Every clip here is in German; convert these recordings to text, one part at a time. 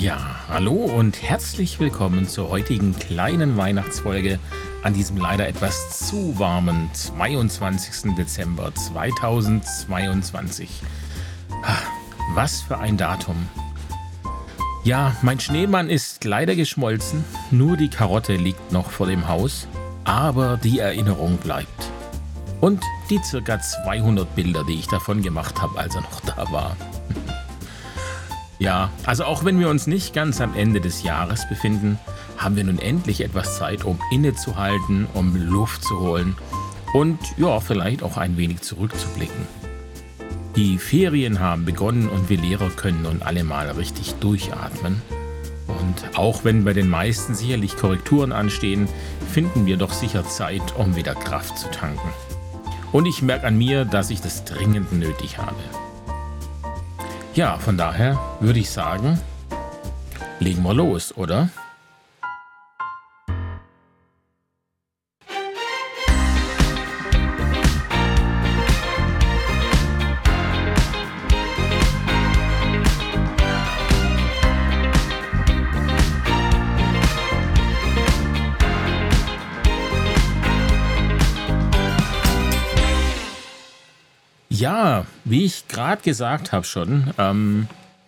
Ja, hallo und herzlich willkommen zur heutigen kleinen Weihnachtsfolge an diesem leider etwas zu warmen 22. Dezember 2022. Was für ein Datum. Ja, mein Schneemann ist leider geschmolzen, nur die Karotte liegt noch vor dem Haus, aber die Erinnerung bleibt. Und die circa 200 Bilder, die ich davon gemacht habe, als er noch da war. Ja, also auch wenn wir uns nicht ganz am Ende des Jahres befinden, haben wir nun endlich etwas Zeit, um innezuhalten, um Luft zu holen und ja, vielleicht auch ein wenig zurückzublicken. Die Ferien haben begonnen und wir Lehrer können nun alle mal richtig durchatmen. Und auch wenn bei den meisten sicherlich Korrekturen anstehen, finden wir doch sicher Zeit, um wieder Kraft zu tanken. Und ich merke an mir, dass ich das dringend nötig habe. Ja, von daher würde ich sagen, legen wir los, oder? Ja, wie ich gerade gesagt habe schon, ähm,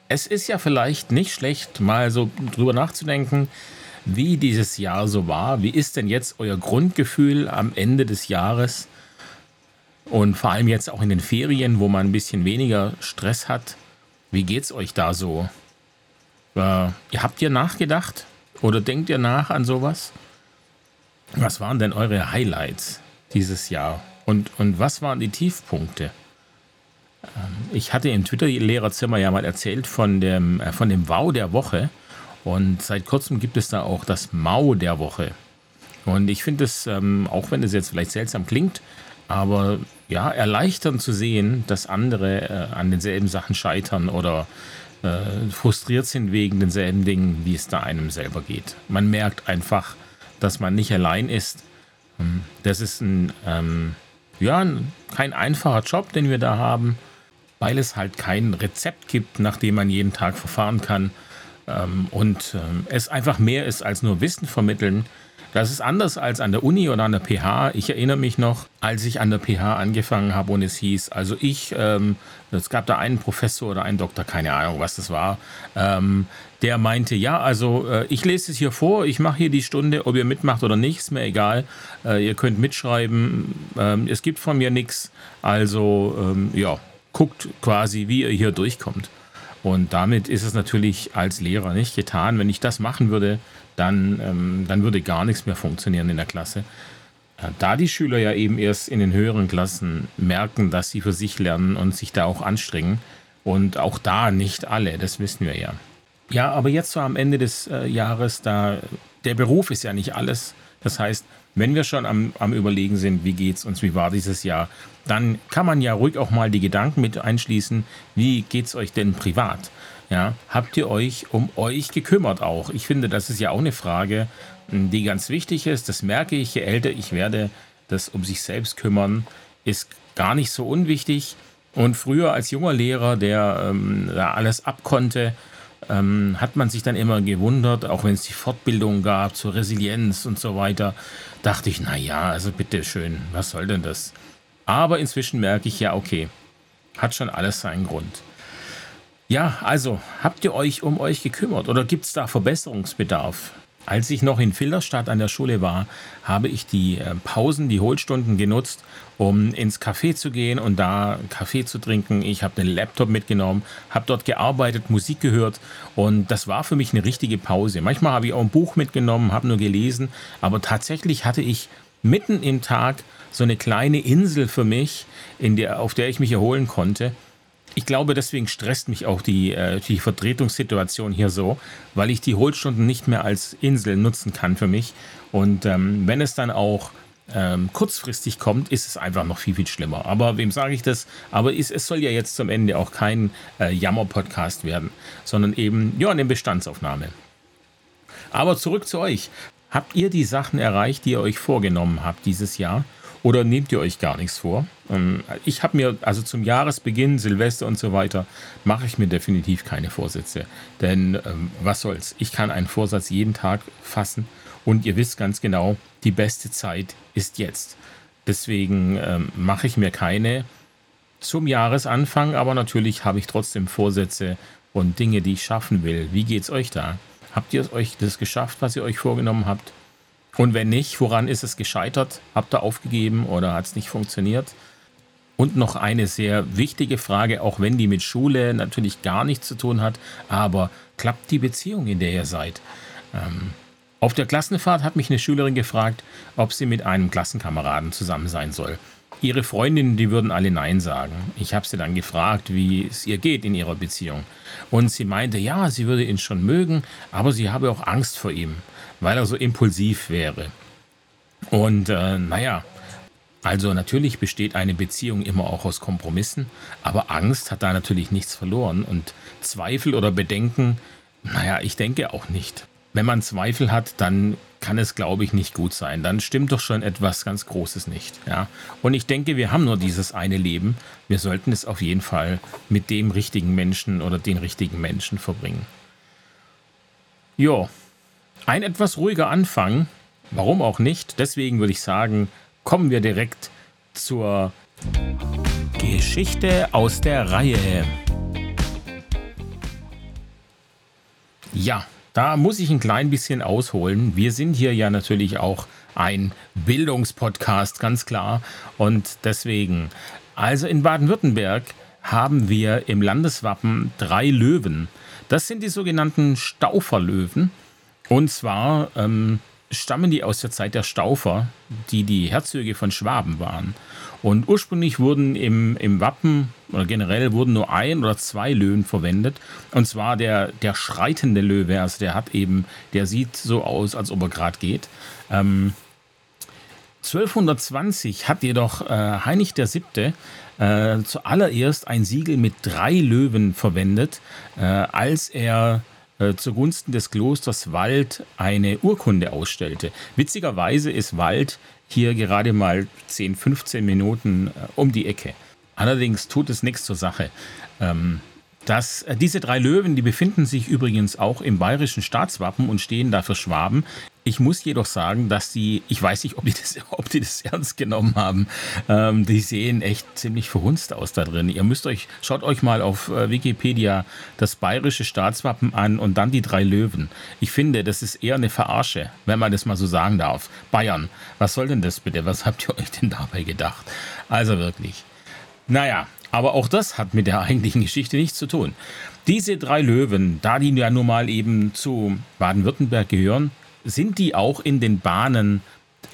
es ist ja vielleicht nicht schlecht, mal so drüber nachzudenken, wie dieses Jahr so war. Wie ist denn jetzt euer Grundgefühl am Ende des Jahres? Und vor allem jetzt auch in den Ferien, wo man ein bisschen weniger Stress hat. Wie geht's euch da so? Äh, habt ihr nachgedacht? Oder denkt ihr nach an sowas? Was waren denn eure Highlights dieses Jahr? Und, und was waren die Tiefpunkte? Ähm, ich hatte im Twitter-Lehrerzimmer ja mal erzählt von dem, äh, von dem Wow der Woche. Und seit kurzem gibt es da auch das Mau der Woche. Und ich finde es, ähm, auch wenn es jetzt vielleicht seltsam klingt, aber ja, erleichternd zu sehen, dass andere äh, an denselben Sachen scheitern oder äh, frustriert sind wegen denselben Dingen, wie es da einem selber geht. Man merkt einfach, dass man nicht allein ist. Ähm, das ist ein, ähm, ja, kein einfacher Job, den wir da haben weil es halt kein Rezept gibt, nach dem man jeden Tag verfahren kann. Ähm, und ähm, es einfach mehr ist als nur Wissen vermitteln. Das ist anders als an der Uni oder an der PH. Ich erinnere mich noch, als ich an der PH angefangen habe und es hieß, also ich, ähm, es gab da einen Professor oder einen Doktor, keine Ahnung, was das war, ähm, der meinte, ja, also äh, ich lese es hier vor, ich mache hier die Stunde, ob ihr mitmacht oder nicht, ist mir egal. Äh, ihr könnt mitschreiben, es gibt von mir nichts. Also ja, guckt quasi, wie ihr hier durchkommt. Und damit ist es natürlich als Lehrer nicht getan. Wenn ich das machen würde, dann, ähm, dann würde gar nichts mehr funktionieren in der Klasse. Äh, da die Schüler ja eben erst in den höheren Klassen merken, dass sie für sich lernen und sich da auch anstrengen. Und auch da nicht alle, das wissen wir ja. Ja, aber jetzt so am Ende des äh, Jahres, da der Beruf ist ja nicht alles. Das heißt, wenn wir schon am, am Überlegen sind, wie geht's uns, wie war dieses Jahr, dann kann man ja ruhig auch mal die Gedanken mit einschließen, wie geht's euch denn privat? Ja, habt ihr euch um euch gekümmert auch? Ich finde, das ist ja auch eine Frage, die ganz wichtig ist. Das merke ich, je älter ich werde, das um sich selbst kümmern ist gar nicht so unwichtig. Und früher als junger Lehrer, der ähm, da alles abkonnte, ähm, hat man sich dann immer gewundert, auch wenn es die Fortbildung gab zur Resilienz und so weiter, dachte ich, na ja, also bitteschön, was soll denn das? Aber inzwischen merke ich ja, okay, hat schon alles seinen Grund. Ja, also, habt ihr euch um euch gekümmert oder gibt es da Verbesserungsbedarf? Als ich noch in Filderstadt an der Schule war, habe ich die äh, Pausen, die Hohlstunden genutzt, um ins Café zu gehen und da Kaffee zu trinken. Ich habe den Laptop mitgenommen, habe dort gearbeitet, Musik gehört und das war für mich eine richtige Pause. Manchmal habe ich auch ein Buch mitgenommen, habe nur gelesen, aber tatsächlich hatte ich mitten im Tag so eine kleine Insel für mich, in der, auf der ich mich erholen konnte ich glaube, deswegen stresst mich auch die, äh, die Vertretungssituation hier so, weil ich die Hohlstunden nicht mehr als Insel nutzen kann für mich. Und ähm, wenn es dann auch ähm, kurzfristig kommt, ist es einfach noch viel, viel schlimmer. Aber wem sage ich das? Aber es, es soll ja jetzt zum Ende auch kein äh, Jammer-Podcast werden, sondern eben ja eine Bestandsaufnahme. Aber zurück zu euch. Habt ihr die Sachen erreicht, die ihr euch vorgenommen habt dieses Jahr? Oder nehmt ihr euch gar nichts vor? Ähm, ich habe mir, also zum Jahresbeginn, Silvester und so weiter, mache ich mir definitiv keine Vorsätze. Denn ähm, was soll's? Ich kann einen Vorsatz jeden Tag fassen und ihr wisst ganz genau, die beste Zeit ist jetzt. Deswegen ähm, mache ich mir keine zum Jahresanfang, aber natürlich habe ich trotzdem Vorsätze und Dinge, die ich schaffen will. Wie geht's euch da? Habt ihr euch das geschafft, was ihr euch vorgenommen habt? Und wenn nicht, woran ist es gescheitert? Habt ihr aufgegeben oder hat es nicht funktioniert? Und noch eine sehr wichtige Frage, auch wenn die mit Schule natürlich gar nichts zu tun hat, aber klappt die Beziehung, in der ihr seid? Ähm, auf der Klassenfahrt hat mich eine Schülerin gefragt, ob sie mit einem Klassenkameraden zusammen sein soll. Ihre Freundinnen, die würden alle Nein sagen. Ich habe sie dann gefragt, wie es ihr geht in ihrer Beziehung. Und sie meinte, ja, sie würde ihn schon mögen, aber sie habe auch Angst vor ihm weil er so impulsiv wäre. Und äh, naja, also natürlich besteht eine Beziehung immer auch aus Kompromissen, aber Angst hat da natürlich nichts verloren und Zweifel oder Bedenken, naja, ich denke auch nicht. Wenn man Zweifel hat, dann kann es, glaube ich, nicht gut sein. Dann stimmt doch schon etwas ganz Großes nicht. Ja? Und ich denke, wir haben nur dieses eine Leben. Wir sollten es auf jeden Fall mit dem richtigen Menschen oder den richtigen Menschen verbringen. Jo, ein etwas ruhiger Anfang, warum auch nicht. Deswegen würde ich sagen, kommen wir direkt zur Geschichte aus der Reihe. Ja, da muss ich ein klein bisschen ausholen. Wir sind hier ja natürlich auch ein Bildungspodcast, ganz klar. Und deswegen, also in Baden-Württemberg haben wir im Landeswappen drei Löwen. Das sind die sogenannten Stauferlöwen. Und zwar ähm, stammen die aus der Zeit der Staufer, die die Herzöge von Schwaben waren. Und ursprünglich wurden im, im Wappen oder generell wurden nur ein oder zwei Löwen verwendet. Und zwar der, der schreitende Löwe, also der hat eben, der sieht so aus, als ob er gerade geht. Ähm, 1220 hat jedoch äh, Heinrich VII. Äh, zuallererst ein Siegel mit drei Löwen verwendet, äh, als er äh, zugunsten des Klosters Wald eine Urkunde ausstellte. Witzigerweise ist Wald hier gerade mal 10, 15 Minuten äh, um die Ecke. Allerdings tut es nichts zur Sache. Ähm, das, äh, diese drei Löwen, die befinden sich übrigens auch im bayerischen Staatswappen und stehen da für Schwaben. Ich muss jedoch sagen, dass die, ich weiß nicht, ob die das, ob die das ernst genommen haben, ähm, die sehen echt ziemlich verhunzt aus da drin. Ihr müsst euch, schaut euch mal auf äh, Wikipedia das bayerische Staatswappen an und dann die drei Löwen. Ich finde, das ist eher eine Verarsche, wenn man das mal so sagen darf. Bayern, was soll denn das bitte? Was habt ihr euch denn dabei gedacht? Also wirklich. Naja, aber auch das hat mit der eigentlichen Geschichte nichts zu tun. Diese drei Löwen, da die ja nun mal eben zu Baden-Württemberg gehören, sind die auch in den Bahnen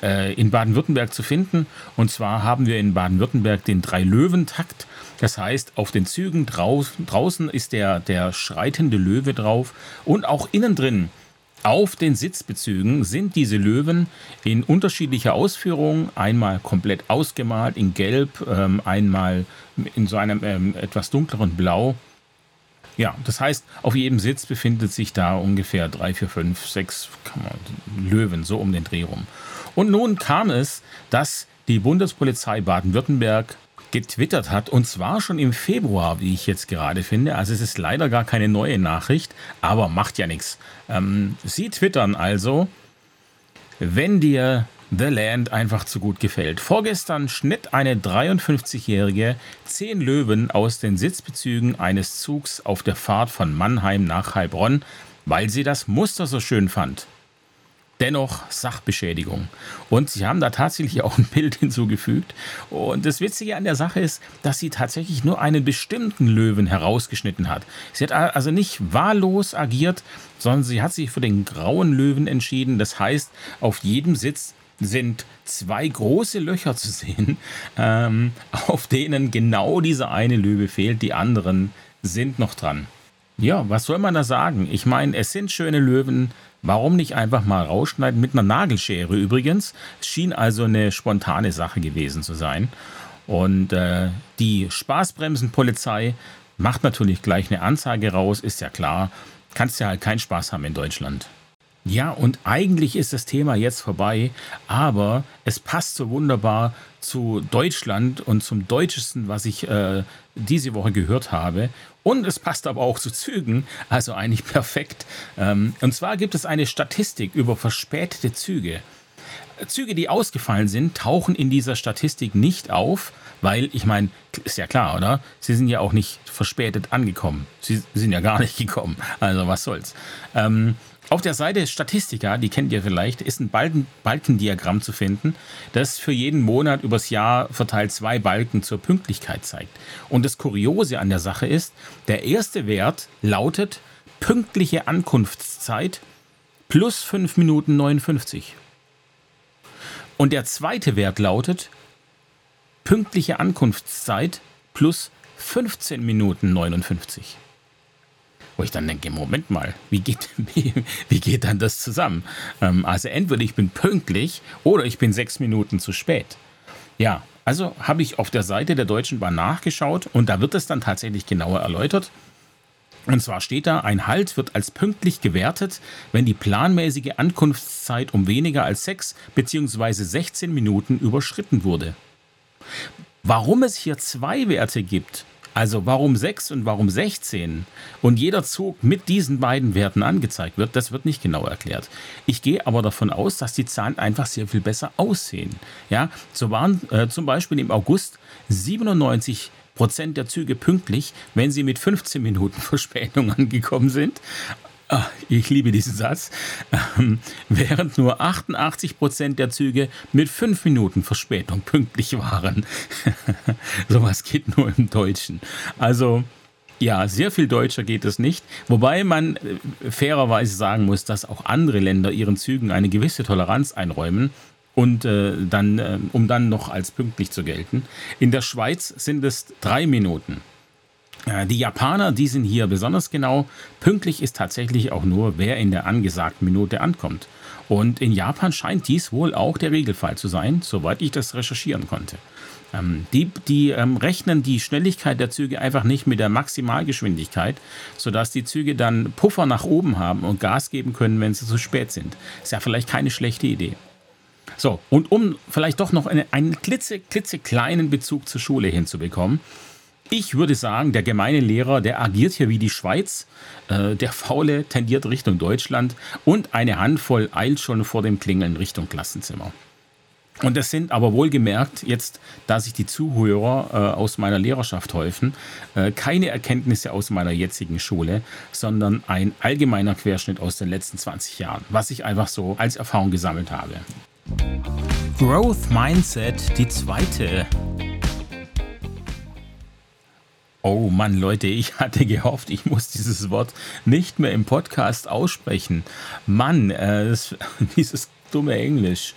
äh, in Baden-Württemberg zu finden. Und zwar haben wir in Baden-Württemberg den Drei-Löwen-Takt. Das heißt, auf den Zügen draußen, ist der, der schreitende Löwe drauf und auch innen drin auf den Sitzbezügen sind diese Löwen in unterschiedlicher Ausführung, einmal komplett ausgemalt in Gelb, ähm, einmal in so einem ähm, etwas dunkleren Blau. Ja, das heißt, auf jedem Sitz befindet sich da ungefähr drei, vier, fünf, sechs Löwen, so um den Dreh rum. Und nun kam es, dass die Bundespolizei Baden-Württemberg getwittert hat, und zwar schon im Februar, wie ich jetzt gerade finde. Also es ist leider gar keine neue Nachricht, aber macht ja nichts. Ähm, sie twittern also, wenn dir The Land einfach zu gut gefällt. Vorgestern schnitt eine 53-Jährige zehn Löwen aus den Sitzbezügen eines Zugs auf der Fahrt von Mannheim nach Heilbronn, weil sie das Muster so schön fand dennoch Sachbeschädigung. Und sie haben da tatsächlich auch ein Bild hinzugefügt. Und das Witzige an der Sache ist, dass sie tatsächlich nur einen bestimmten Löwen herausgeschnitten hat. Sie hat also nicht wahllos agiert, sondern sie hat sich für den grauen Löwen entschieden. Das heißt, auf jedem Sitz sind zwei große Löcher zu sehen, ähm, auf denen genau dieser eine Löwe fehlt. Die anderen sind noch dran. Ja, was soll man da sagen? Ich meine, es sind schöne Löwen, Warum nicht einfach mal rausschneiden mit einer Nagelschere übrigens? Schien also eine spontane Sache gewesen zu sein. Und äh, die Spaßbremsenpolizei macht natürlich gleich eine Anzeige raus, ist ja klar. Kannst ja halt keinen Spaß haben in Deutschland. Ja, und eigentlich ist das Thema jetzt vorbei, aber es passt so wunderbar zu Deutschland und zum Deutschesten, was ich äh, diese Woche gehört habe. Und es passt aber auch zu Zügen, also eigentlich perfekt. Ähm, und zwar gibt es eine Statistik über verspätete Züge. Züge, die ausgefallen sind, tauchen in dieser Statistik nicht auf, weil, ich meine, ist ja klar, oder? Sie sind ja auch nicht verspätet angekommen. Sie sind ja gar nicht gekommen. Also was soll's. Ähm, auf der Seite Statistika, die kennt ihr vielleicht, ist ein Balken, Balkendiagramm zu finden, das für jeden Monat übers Jahr verteilt zwei Balken zur Pünktlichkeit zeigt. Und das Kuriose an der Sache ist, der erste Wert lautet pünktliche Ankunftszeit plus 5 Minuten 59. Und der zweite Wert lautet pünktliche Ankunftszeit plus 15 Minuten 59. Wo ich dann denke, Moment mal, wie geht, wie, wie geht dann das zusammen? Ähm, also entweder ich bin pünktlich oder ich bin sechs Minuten zu spät. Ja, also habe ich auf der Seite der Deutschen Bahn nachgeschaut und da wird es dann tatsächlich genauer erläutert. Und zwar steht da, ein Halt wird als pünktlich gewertet, wenn die planmäßige Ankunftszeit um weniger als sechs bzw. 16 Minuten überschritten wurde. Warum es hier zwei Werte gibt, also warum 6 und warum 16 und jeder Zug mit diesen beiden Werten angezeigt wird, das wird nicht genau erklärt. Ich gehe aber davon aus, dass die Zahlen einfach sehr viel besser aussehen. Ja, so waren äh, zum Beispiel im August 97 Prozent der Züge pünktlich, wenn sie mit 15 Minuten Verspätung angekommen sind. Ach, ich liebe diesen Satz. Ähm, während nur 88 Prozent der Züge mit fünf Minuten Verspätung pünktlich waren. Sowas geht nur im Deutschen. Also, ja, sehr viel deutscher geht es nicht. Wobei man äh, fairerweise sagen muss, dass auch andere Länder ihren Zügen eine gewisse Toleranz einräumen und äh, dann, äh, um dann noch als pünktlich zu gelten. In der Schweiz sind es drei Minuten. Die Japaner, die sind hier besonders genau. Pünktlich ist tatsächlich auch nur, wer in der angesagten Minute ankommt. Und in Japan scheint dies wohl auch der Regelfall zu sein, soweit ich das recherchieren konnte. Ähm, die die ähm, rechnen die Schnelligkeit der Züge einfach nicht mit der Maximalgeschwindigkeit, sodass die Züge dann Puffer nach oben haben und Gas geben können, wenn sie zu spät sind. Ist ja vielleicht keine schlechte Idee. So, und um vielleicht doch noch einen, einen klitze, klitzekleinen Bezug zur Schule hinzubekommen, ich würde sagen, der gemeine Lehrer, der agiert hier wie die Schweiz, äh, der Faule tendiert Richtung Deutschland und eine Handvoll eilt schon vor dem Klingeln Richtung Klassenzimmer. Und das sind aber wohlgemerkt, jetzt, da sich die Zuhörer äh, aus meiner Lehrerschaft häufen, äh, keine Erkenntnisse aus meiner jetzigen Schule, sondern ein allgemeiner Querschnitt aus den letzten 20 Jahren, was ich einfach so als Erfahrung gesammelt habe. Growth Mindset, die zweite Oh Mann, Leute, ich hatte gehofft, ich muss dieses Wort nicht mehr im Podcast aussprechen. Mann, äh, das, dieses dumme Englisch.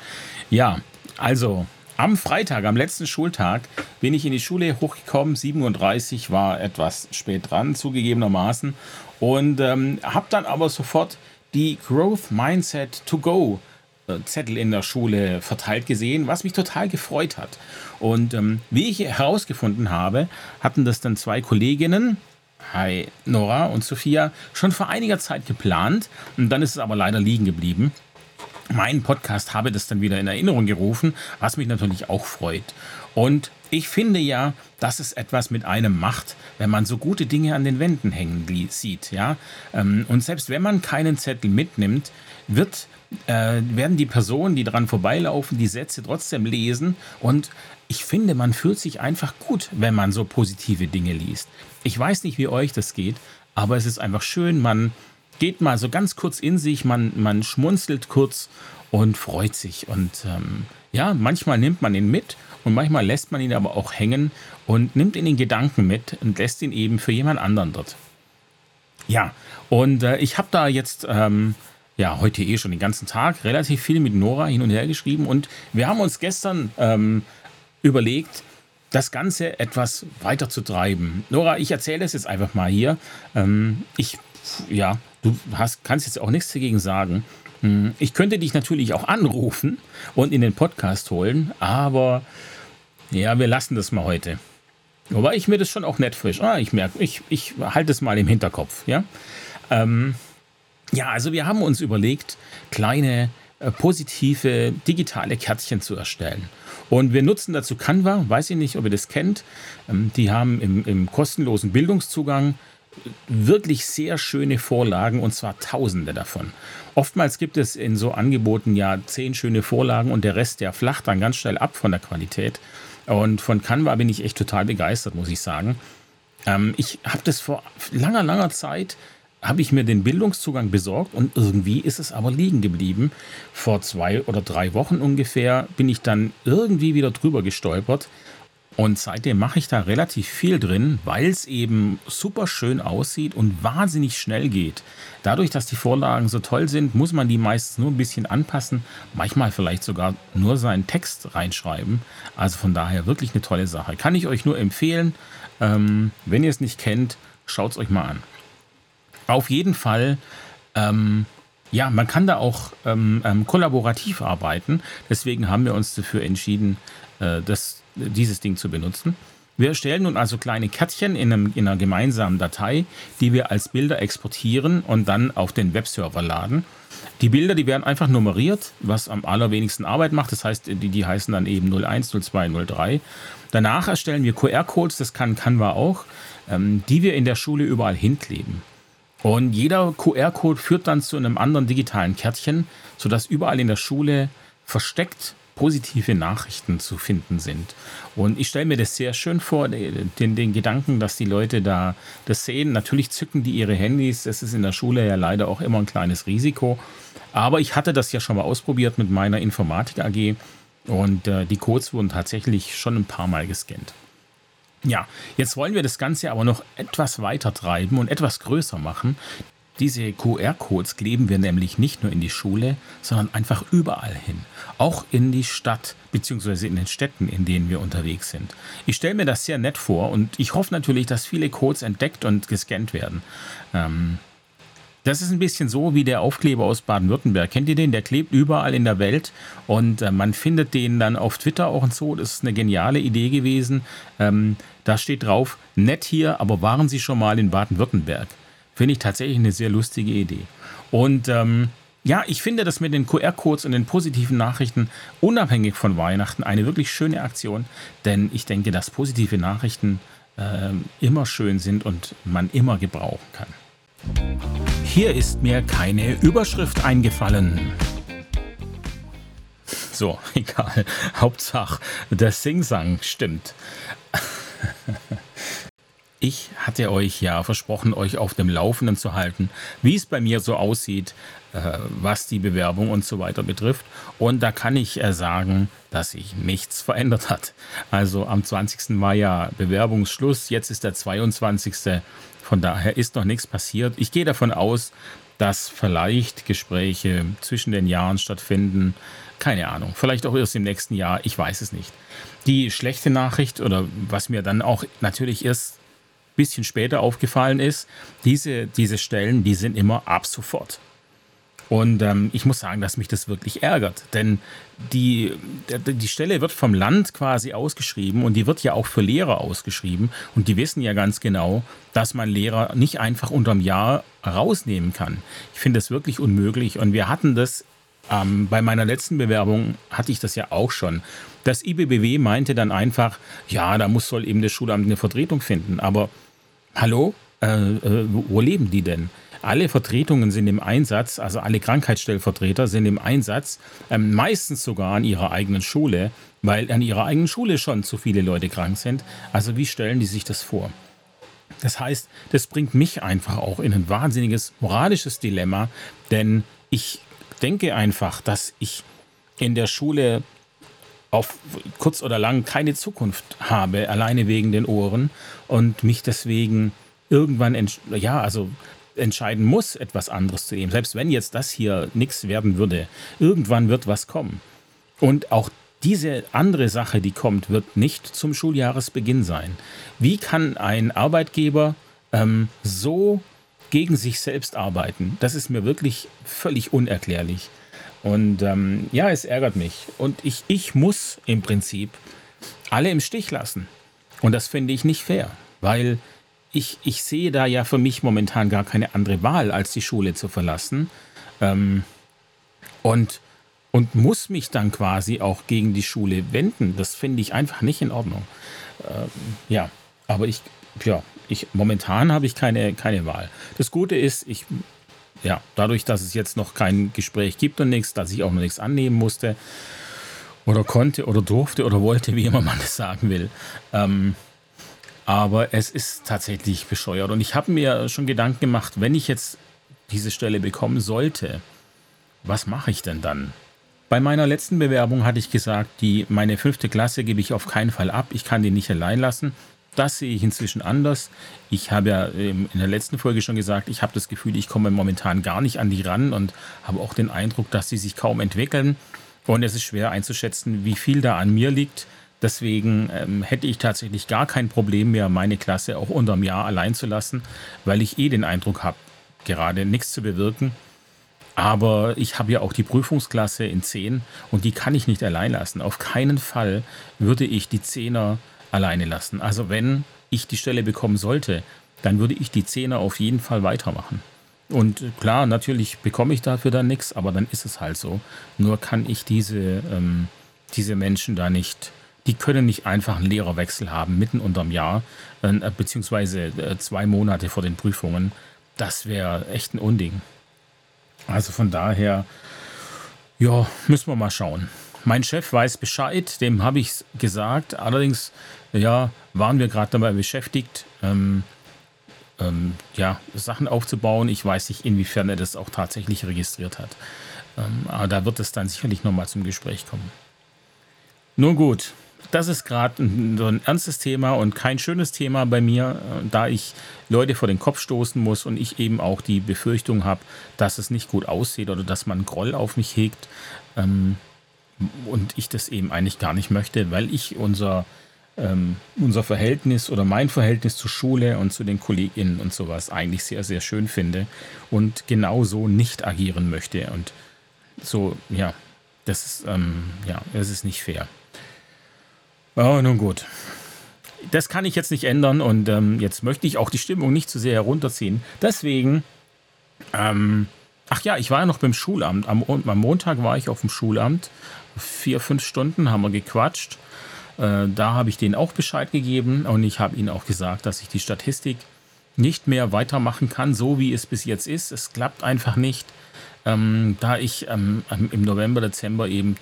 Ja, also am Freitag, am letzten Schultag, bin ich in die Schule hochgekommen. 37 war etwas spät dran, zugegebenermaßen. Und ähm, habe dann aber sofort die Growth Mindset to Go Zettel in der Schule verteilt gesehen, was mich total gefreut hat. Und ähm, wie ich herausgefunden habe, hatten das dann zwei Kolleginnen, hi Nora und Sophia, schon vor einiger Zeit geplant. Und dann ist es aber leider liegen geblieben. Mein Podcast habe das dann wieder in Erinnerung gerufen, was mich natürlich auch freut. Und ich finde ja, dass es etwas mit einem macht, wenn man so gute Dinge an den Wänden hängen sieht. Ja? Ähm, und selbst wenn man keinen Zettel mitnimmt, wird äh, werden die Personen, die dran vorbeilaufen, die Sätze trotzdem lesen. Und ich finde, man fühlt sich einfach gut, wenn man so positive Dinge liest. Ich weiß nicht, wie euch das geht, aber es ist einfach schön, man geht mal so ganz kurz in sich, man, man schmunzelt kurz und freut sich. Und ähm, ja, manchmal nimmt man ihn mit und manchmal lässt man ihn aber auch hängen und nimmt ihn in Gedanken mit und lässt ihn eben für jemand anderen dort. Ja, und äh, ich habe da jetzt ähm, ja, heute eh schon den ganzen Tag relativ viel mit Nora hin und her geschrieben und wir haben uns gestern ähm, überlegt, das Ganze etwas weiter zu treiben. Nora, ich erzähle es jetzt einfach mal hier. Ähm, ich, ja, du hast, kannst jetzt auch nichts dagegen sagen. Hm, ich könnte dich natürlich auch anrufen und in den Podcast holen, aber ja, wir lassen das mal heute. Wobei ich mir das schon auch nett frisch. Ah, ich merke, ich, ich halte es mal im Hinterkopf, ja. Ähm, Ja, also wir haben uns überlegt, kleine äh, positive digitale Kärtchen zu erstellen. Und wir nutzen dazu Canva, weiß ich nicht, ob ihr das kennt. Ähm, die haben im, im kostenlosen Bildungszugang wirklich sehr schöne Vorlagen und zwar tausende davon. Oftmals gibt es in so Angeboten ja zehn schöne Vorlagen und der Rest, der flacht dann ganz schnell ab von der Qualität. Und von Canva bin ich echt total begeistert, muss ich sagen. Ähm, ich habe das vor langer, langer Zeit habe ich mir den Bildungszugang besorgt und irgendwie ist es aber liegen geblieben. Vor zwei oder drei Wochen ungefähr bin ich dann irgendwie wieder drüber gestolpert und seitdem mache ich da relativ viel drin, weil es eben super schön aussieht und wahnsinnig schnell geht. Dadurch, dass die Vorlagen so toll sind, muss man die meistens nur ein bisschen anpassen, manchmal vielleicht sogar nur seinen Text reinschreiben. Also von daher wirklich eine tolle Sache. Kann ich euch nur empfehlen. Ähm, wenn ihr es nicht kennt, schaut es euch mal an. Auf jeden Fall, ähm, ja, man kann da auch ähm, ähm, kollaborativ arbeiten. Deswegen haben wir uns dafür entschieden, äh, das, dieses Ding zu benutzen. Wir erstellen nun also kleine Kärtchen in, einem, in einer gemeinsamen Datei, die wir als Bilder exportieren und dann auf den Webserver laden. Die Bilder, die werden einfach nummeriert, was am allerwenigsten Arbeit macht. Das heißt, die, die heißen dann eben 01, 02, 03. Danach erstellen wir QR-Codes, das kann Canva auch, ähm, die wir in der Schule überall hinkleben. Und jeder QR-Code führt dann zu einem anderen digitalen Kärtchen, sodass überall in der Schule versteckt positive Nachrichten zu finden sind. Und ich stelle mir das sehr schön vor, den, den Gedanken, dass die Leute da das sehen. Natürlich zücken die ihre Handys. Das ist in der Schule ja leider auch immer ein kleines Risiko. Aber ich hatte das ja schon mal ausprobiert mit meiner Informatik AG und äh, die Codes wurden tatsächlich schon ein paar Mal gescannt. Ja, jetzt wollen wir das Ganze aber noch etwas weiter treiben und etwas größer machen. Diese QR-Codes kleben wir nämlich nicht nur in die Schule, sondern einfach überall hin. Auch in die Stadt bzw. in den Städten, in denen wir unterwegs sind. Ich stelle mir das sehr nett vor und ich hoffe natürlich, dass viele Codes entdeckt und gescannt werden. Ähm, das ist ein bisschen so wie der Aufkleber aus Baden-Württemberg. Kennt ihr den? Der klebt überall in der Welt und äh, man findet den dann auf Twitter auch und so. Das ist eine geniale Idee gewesen. Ähm, da steht drauf, nett hier, aber waren Sie schon mal in Baden-Württemberg? Finde ich tatsächlich eine sehr lustige Idee. Und ähm, ja, ich finde das mit den QR-Codes und den positiven Nachrichten unabhängig von Weihnachten eine wirklich schöne Aktion, denn ich denke, dass positive Nachrichten äh, immer schön sind und man immer gebrauchen kann. Hier ist mir keine Überschrift eingefallen. So, egal. Hauptsache, der Singsang stimmt. Ich hatte euch ja versprochen, euch auf dem Laufenden zu halten, wie es bei mir so aussieht, äh, was die Bewerbung und so weiter betrifft. Und da kann ich äh, sagen, dass sich nichts verändert hat. Also am 20. war ja Bewerbungsschluss, jetzt ist der 22. Von daher ist noch nichts passiert. Ich gehe davon aus, dass vielleicht Gespräche zwischen den Jahren stattfinden. Keine Ahnung, vielleicht auch erst im nächsten Jahr, ich weiß es nicht. Die schlechte Nachricht oder was mir dann auch natürlich erst bisschen später aufgefallen ist, diese, diese Stellen, die sind immer ab sofort. Und ähm, ich muss sagen, dass mich das wirklich ärgert. Denn die, die Stelle wird vom Land quasi ausgeschrieben und die wird ja auch für Lehrer ausgeschrieben. Und die wissen ja ganz genau, dass man Lehrer nicht einfach unterm Jahr rausnehmen kann. Ich finde das wirklich unmöglich. Und wir hatten das ähm, bei meiner letzten Bewerbung, hatte ich das ja auch schon. Das IBBW meinte dann einfach, ja, da muss soll eben das Schulamt eine Vertretung finden. Aber hallo, äh, äh, wo leben die denn? Alle Vertretungen sind im Einsatz, also alle Krankheitsstellvertreter sind im Einsatz, ähm, meistens sogar an ihrer eigenen Schule, weil an ihrer eigenen Schule schon zu viele Leute krank sind. Also wie stellen die sich das vor? Das heißt, das bringt mich einfach auch in ein wahnsinniges moralisches Dilemma, denn ich denke einfach, dass ich in der Schule auf kurz oder lang keine Zukunft habe, alleine wegen den Ohren und mich deswegen irgendwann, ja, also entscheiden muss, etwas anderes zu nehmen. Selbst wenn jetzt das hier nichts werden würde, irgendwann wird was kommen. Und auch diese andere Sache, die kommt, wird nicht zum Schuljahresbeginn sein. Wie kann ein Arbeitgeber ähm, so gegen sich selbst arbeiten? Das ist mir wirklich völlig unerklärlich. Und ähm, ja, es ärgert mich. Und ich, ich muss im Prinzip alle im Stich lassen. Und das finde ich nicht fair, weil ich, ich sehe da ja für mich momentan gar keine andere Wahl, als die Schule zu verlassen. Ähm, und, und muss mich dann quasi auch gegen die Schule wenden. Das finde ich einfach nicht in Ordnung. Ähm, ja, aber ich, ja, ich, momentan habe ich keine, keine Wahl. Das Gute ist, ich, ja, dadurch, dass es jetzt noch kein Gespräch gibt und nichts, dass ich auch noch nichts annehmen musste oder konnte oder durfte oder wollte, wie immer man das sagen will, ähm, aber es ist tatsächlich bescheuert. Und ich habe mir schon Gedanken gemacht, wenn ich jetzt diese Stelle bekommen sollte, was mache ich denn dann? Bei meiner letzten Bewerbung hatte ich gesagt, die, meine fünfte Klasse gebe ich auf keinen Fall ab. Ich kann die nicht allein lassen. Das sehe ich inzwischen anders. Ich habe ja in der letzten Folge schon gesagt, ich habe das Gefühl, ich komme momentan gar nicht an die ran und habe auch den Eindruck, dass sie sich kaum entwickeln. Und es ist schwer einzuschätzen, wie viel da an mir liegt. Deswegen ähm, hätte ich tatsächlich gar kein Problem mehr, meine Klasse auch unter einem Jahr allein zu lassen, weil ich eh den Eindruck habe, gerade nichts zu bewirken. Aber ich habe ja auch die Prüfungsklasse in 10 und die kann ich nicht allein lassen. Auf keinen Fall würde ich die Zehner alleine lassen. Also wenn ich die Stelle bekommen sollte, dann würde ich die Zehner auf jeden Fall weitermachen. Und klar, natürlich bekomme ich dafür dann nichts, aber dann ist es halt so. Nur kann ich diese, ähm, diese Menschen da nicht die können nicht einfach einen Lehrerwechsel haben mitten unterm Jahr, äh, beziehungsweise äh, zwei Monate vor den Prüfungen. Das wäre echt ein Unding. Also von daher, ja, müssen wir mal schauen. Mein Chef weiß Bescheid, dem habe ich es gesagt. Allerdings, ja, waren wir gerade dabei beschäftigt, ähm, ähm, ja, Sachen aufzubauen. Ich weiß nicht, inwiefern er das auch tatsächlich registriert hat. Ähm, aber da wird es dann sicherlich nochmal zum Gespräch kommen. Nun gut, das ist gerade so ein ernstes Thema und kein schönes Thema bei mir, äh, da ich Leute vor den Kopf stoßen muss und ich eben auch die Befürchtung habe, dass es nicht gut aussieht oder dass man Groll auf mich hegt. Ähm, und ich das eben eigentlich gar nicht möchte, weil ich unser, ähm, unser Verhältnis oder mein Verhältnis zur Schule und zu den KollegInnen und sowas eigentlich sehr, sehr schön finde und genauso nicht agieren möchte. Und so, ja, das ist, ähm, ja, das ist nicht fair. Oh, nun gut. Das kann ich jetzt nicht ändern und ähm, jetzt möchte ich auch die Stimmung nicht zu sehr herunterziehen. Deswegen, ähm, ach ja, ich war ja noch beim Schulamt. Am, am, Montag war ich auf dem Schulamt. Vier, fünf Stunden haben wir gequatscht. Äh, da habe ich denen auch Bescheid gegeben und ich habe ihnen auch gesagt, dass ich die Statistik nicht mehr weitermachen kann, so wie es bis jetzt ist. Es klappt einfach nicht ähm, da ich ähm, im November, Dezember eben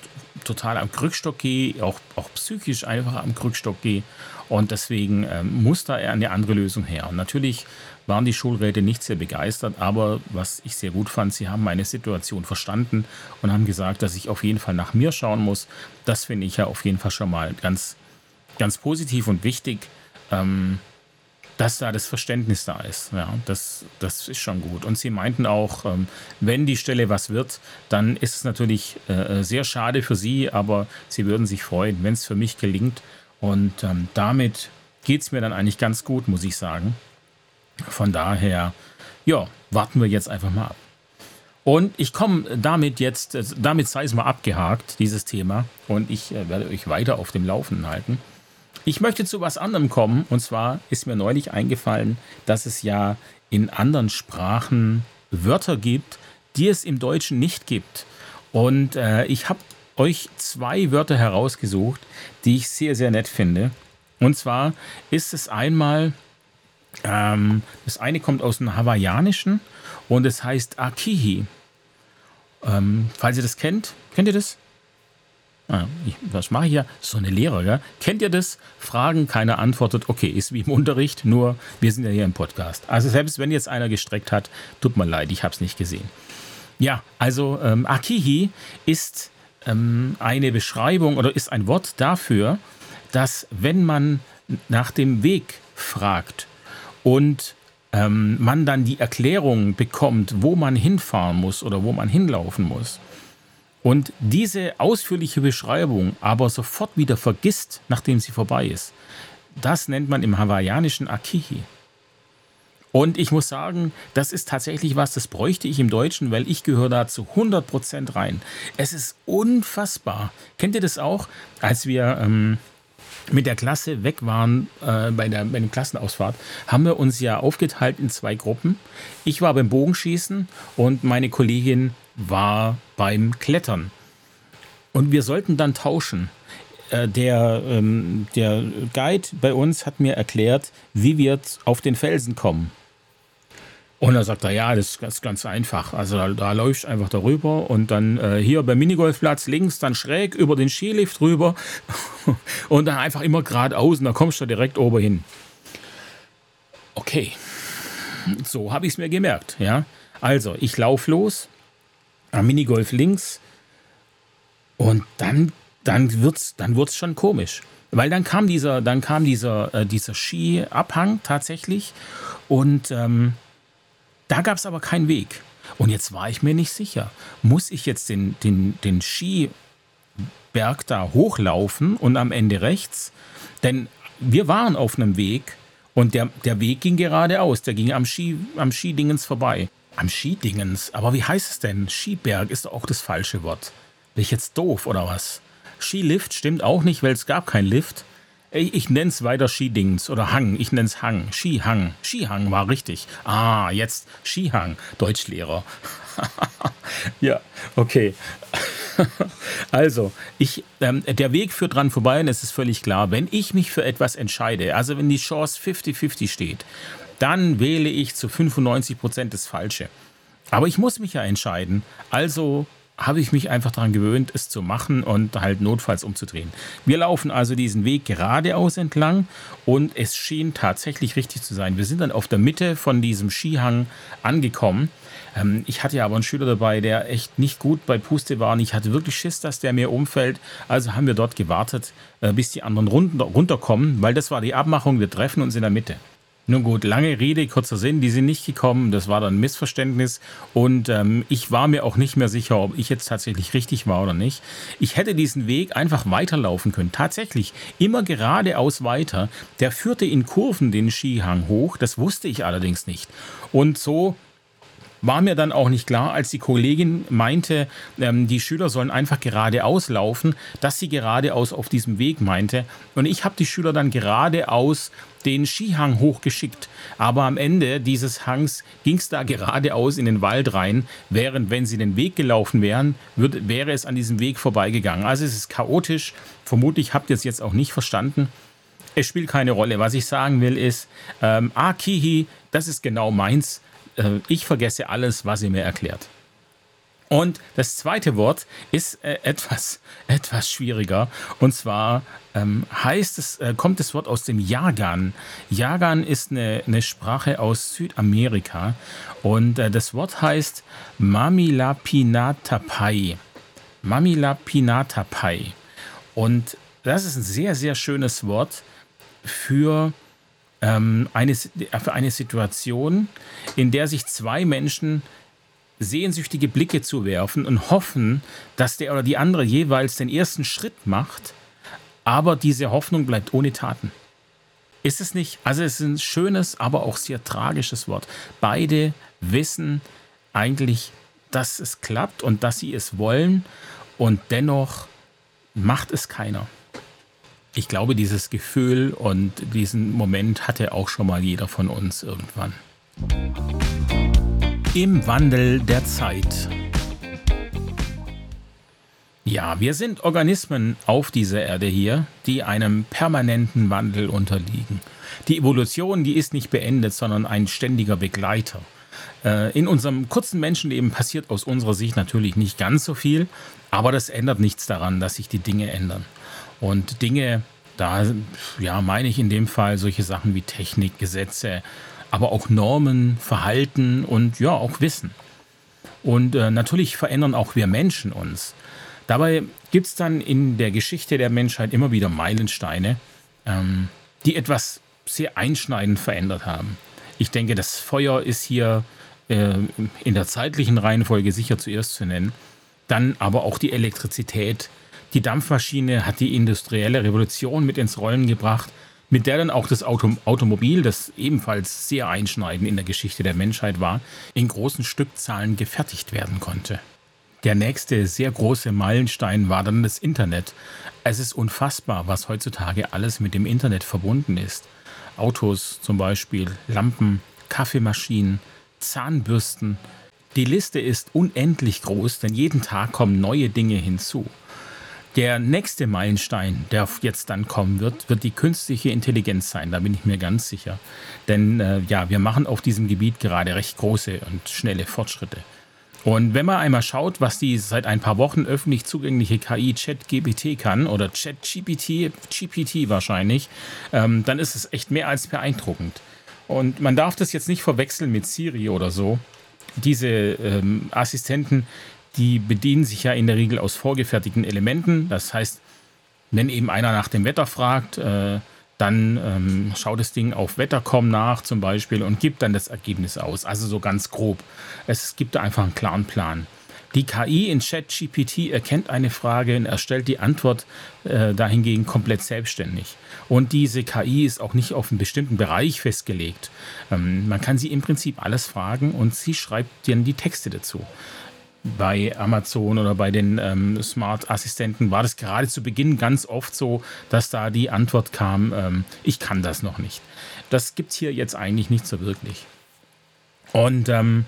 total am Krückstock gehe, auch, auch psychisch einfach am Krückstock gehe. Und deswegen ähm, muss da eine andere Lösung her. Und natürlich waren die Schulräte nicht sehr begeistert, aber was ich sehr gut fand, sie haben meine Situation verstanden und haben gesagt, dass ich auf jeden Fall nach mir schauen muss. Das finde ich ja auf jeden Fall schon mal ganz, ganz positiv und wichtig. Ähm, dass da das Verständnis da ist. Ja, das, das ist schon gut. Und sie meinten auch, ähm, wenn die Stelle was wird, dann ist es natürlich äh, sehr schade für sie, aber sie würden sich freuen, wenn es für mich gelingt. Und ähm, damit geht es mir dann eigentlich ganz gut, muss ich sagen. Von daher, ja, warten wir jetzt einfach mal ab. Und ich komme damit jetzt, äh, damit sei es mal abgehakt, dieses Thema. Und ich äh, werde euch weiter auf dem Laufenden halten. Ich möchte zu was anderem kommen. Und zwar ist mir neulich eingefallen, dass es ja in anderen Sprachen Wörter gibt, die es im Deutschen nicht gibt. Und äh, ich habe euch zwei Wörter herausgesucht, die ich sehr, sehr nett finde. Und zwar ist es einmal, ähm, das eine kommt aus dem Hawaiianischen und es heißt Akihi. Ähm, falls ihr das kennt, kennt ihr das? Ah, was mache ich hier? So eine Lehre, gell? Kennt ihr das? Fragen, keiner antwortet. Okay, ist wie im Unterricht, nur wir sind ja hier im Podcast. Also selbst wenn jetzt einer gestreckt hat, tut mir leid, ich habe es nicht gesehen. Ja, also ähm, Akihi ist ähm, eine Beschreibung oder ist ein Wort dafür, dass wenn man nach dem Weg fragt und ähm, man dann die Erklärung bekommt, wo man hinfahren muss oder wo man hinlaufen muss, und diese ausführliche Beschreibung aber sofort wieder vergisst, nachdem sie vorbei ist, das nennt man im hawaiianischen Akihi. Und ich muss sagen, das ist tatsächlich was, das bräuchte ich im Deutschen, weil ich gehöre da zu 100% rein. Es ist unfassbar. Kennt ihr das auch? Als wir ähm, mit der Klasse weg waren äh, bei, der, bei der Klassenausfahrt, haben wir uns ja aufgeteilt in zwei Gruppen. Ich war beim Bogenschießen und meine Kollegin war beim Klettern. Und wir sollten dann tauschen. Äh, der, ähm, der Guide bei uns hat mir erklärt, wie wir auf den Felsen kommen. Und dann sagt er, ja, das ist ganz einfach. Also da, da läufst einfach darüber und dann äh, hier beim Minigolfplatz links, dann schräg über den Skilift rüber und dann einfach immer geradeaus und da kommst du direkt oben hin. Okay, so habe ich es mir gemerkt. Ja, also ich laufe los Minigolf links und dann dann wird's dann wird's schon komisch, weil dann kam dieser dann kam dieser äh, dieser Skiabhang tatsächlich und ähm, da gab es aber keinen Weg. Und jetzt war ich mir nicht sicher. Muss ich jetzt den, den, den Skiberg da hochlaufen und am Ende rechts? Denn wir waren auf einem Weg und der, der Weg ging geradeaus. Der ging am, Ski, am Skidingens vorbei. Am Skidingens? Aber wie heißt es denn? Skiberg ist auch das falsche Wort. Bin ich jetzt doof oder was? Skilift stimmt auch nicht, weil es gab keinen Lift. Ich, ich nenne es weiter Skidings oder Hang. Ich nenne es Hang. Skihang. Skihang war richtig. Ah, jetzt Skihang. Deutschlehrer. ja, okay. also, ich, ähm, der Weg führt dran vorbei und es ist völlig klar, wenn ich mich für etwas entscheide, also wenn die Chance 50-50 steht, dann wähle ich zu 95 Prozent das Falsche. Aber ich muss mich ja entscheiden. Also habe ich mich einfach daran gewöhnt, es zu machen und halt notfalls umzudrehen. Wir laufen also diesen Weg geradeaus entlang und es schien tatsächlich richtig zu sein. Wir sind dann auf der Mitte von diesem Skihang angekommen. Ähm, ich hatte ja aber einen Schüler dabei, der echt nicht gut bei Puste war und ich hatte wirklich Schiss, dass der mir umfällt. Also haben wir dort gewartet, äh, bis die anderen runterkommen, weil das war die Abmachung, wir treffen uns in der Mitte. Nun gut, lange Rede, kurzer Sinn, die sind nicht gekommen, das war dann ein Missverständnis und ähm, ich war mir auch nicht mehr sicher, ob ich jetzt tatsächlich richtig war oder nicht. Ich hätte diesen Weg einfach weiterlaufen können, tatsächlich immer geradeaus weiter. Der führte in Kurven den Skihang hoch, das wusste ich allerdings nicht. Und so war mir dann auch nicht klar, als die Kollegin meinte, ähm, die Schüler sollen einfach geradeaus laufen, dass sie geradeaus auf diesem Weg meinte. Und ich habe die Schüler dann geradeaus den Skihang hochgeschickt. Aber am Ende dieses Hangs ging es da geradeaus in den Wald rein, während wenn sie den Weg gelaufen wären, würd, wäre es an diesem Weg vorbeigegangen. Also es ist chaotisch. Vermutlich habt ihr es jetzt auch nicht verstanden. Es spielt keine Rolle. Was ich sagen will ist, ähm, Akihi, das ist genau meins. Äh, ich vergesse alles, was ihr mir erklärt. Und das zweite Wort ist äh, etwas, etwas schwieriger. Und zwar ähm, heißt es, äh, kommt das Wort aus dem Jagan. Jagan ist eine, eine Sprache aus Südamerika. Und äh, das Wort heißt Mamilapinatapai. Mamilapinatapai. Und das ist ein sehr, sehr schönes Wort für ähm, eine, für eine Situation, in der sich zwei Menschen sehnsüchtige Blicke zuwerfen und hoffen, dass der oder die andere jeweils den ersten Schritt macht, aber diese Hoffnung bleibt ohne Taten. Ist es nicht? Also es ist ein schönes, aber auch sehr tragisches Wort. Beide wissen eigentlich, dass es klappt und dass sie es wollen und dennoch macht es keiner. Ich glaube, dieses Gefühl und diesen Moment hatte auch schon mal jeder von uns irgendwann. Im Wandel der Zeit. Ja, wir sind Organismen auf dieser Erde hier, die einem permanenten Wandel unterliegen. Die Evolution, die ist nicht beendet, sondern ein ständiger Begleiter. Äh, in unserem kurzen Menschenleben passiert aus unserer Sicht natürlich nicht ganz so viel, aber das ändert nichts daran, dass sich die Dinge ändern. Und Dinge, da ja, meine ich in dem Fall solche Sachen wie Technik, Gesetze, aber auch Normen, Verhalten und ja, auch Wissen. Und äh, natürlich verändern auch wir Menschen uns. Dabei gibt es dann in der Geschichte der Menschheit immer wieder Meilensteine, ähm, die etwas sehr einschneidend verändert haben. Ich denke, das Feuer ist hier äh, in der zeitlichen Reihenfolge sicher zuerst zu nennen. Dann aber auch die Elektrizität. Die Dampfmaschine hat die industrielle Revolution mit ins Rollen gebracht mit der dann auch das Auto Automobil, das ebenfalls sehr einschneidend in der Geschichte der Menschheit war, in großen Stückzahlen gefertigt werden konnte. Der nächste sehr große Meilenstein war dann das Internet. Es ist unfassbar, was heutzutage alles mit dem Internet verbunden ist. Autos zum Beispiel, Lampen, Kaffeemaschinen, Zahnbürsten. Die Liste ist unendlich groß, denn jeden Tag kommen neue Dinge hinzu. Der nächste Meilenstein, der jetzt dann kommen wird, wird die künstliche Intelligenz sein, da bin ich mir ganz sicher. Denn äh, ja, wir machen auf diesem Gebiet gerade recht große und schnelle Fortschritte. Und wenn man einmal schaut, was die seit ein paar Wochen öffentlich zugängliche KI ChatGPT kann oder ChatGPT, GPT wahrscheinlich, ähm, dann ist es echt mehr als beeindruckend. Und man darf das jetzt nicht verwechseln mit Siri oder so. Diese ähm, Assistenten, die bedienen sich ja in der Regel aus vorgefertigten Elementen. Das heißt, wenn eben einer nach dem Wetter fragt, äh, dann ähm, schaut das Ding auf Wettercom nach zum Beispiel und gibt dann das Ergebnis aus. Also so ganz grob. Es gibt da einfach einen klaren Plan. Die KI in ChatGPT erkennt eine Frage und erstellt die Antwort äh, dahingegen komplett selbstständig. Und diese KI ist auch nicht auf einen bestimmten Bereich festgelegt. Ähm, man kann sie im Prinzip alles fragen und sie schreibt dann die Texte dazu bei Amazon oder bei den ähm, Smart-Assistenten war das gerade zu Beginn ganz oft so, dass da die Antwort kam, ähm, ich kann das noch nicht. Das gibt es hier jetzt eigentlich nicht so wirklich. Und ähm,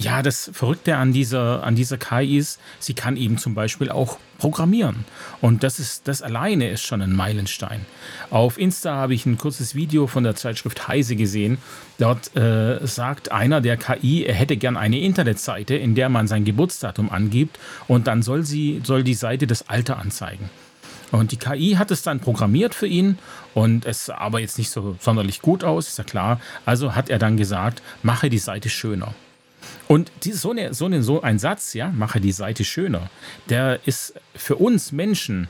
ja, das Verrückte an dieser, an dieser KI ist, sie kann eben zum Beispiel auch programmieren. Und das ist, das alleine ist schon ein Meilenstein. Auf Insta habe ich ein kurzes Video von der Zeitschrift Heise gesehen. Dort äh, sagt einer der KI, er hätte gern eine Internetseite, in der man sein Geburtsdatum angibt und dann soll sie, soll die Seite das Alter anzeigen. Und die KI hat es dann programmiert für ihn und es sah aber jetzt nicht so sonderlich gut aus, ist ja klar. Also hat er dann gesagt, mache die Seite schöner. Und die, so, eine, so, eine, so ein Satz, ja, mache die Seite schöner, der ist für uns Menschen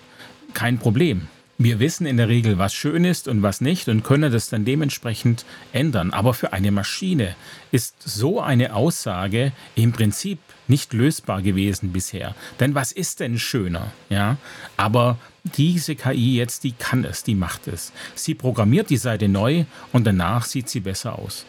kein Problem. Wir wissen in der Regel, was schön ist und was nicht und können das dann dementsprechend ändern. Aber für eine Maschine ist so eine Aussage im Prinzip nicht lösbar gewesen bisher. Denn was ist denn schöner? Ja, aber diese KI jetzt, die kann es, die macht es. Sie programmiert die Seite neu und danach sieht sie besser aus.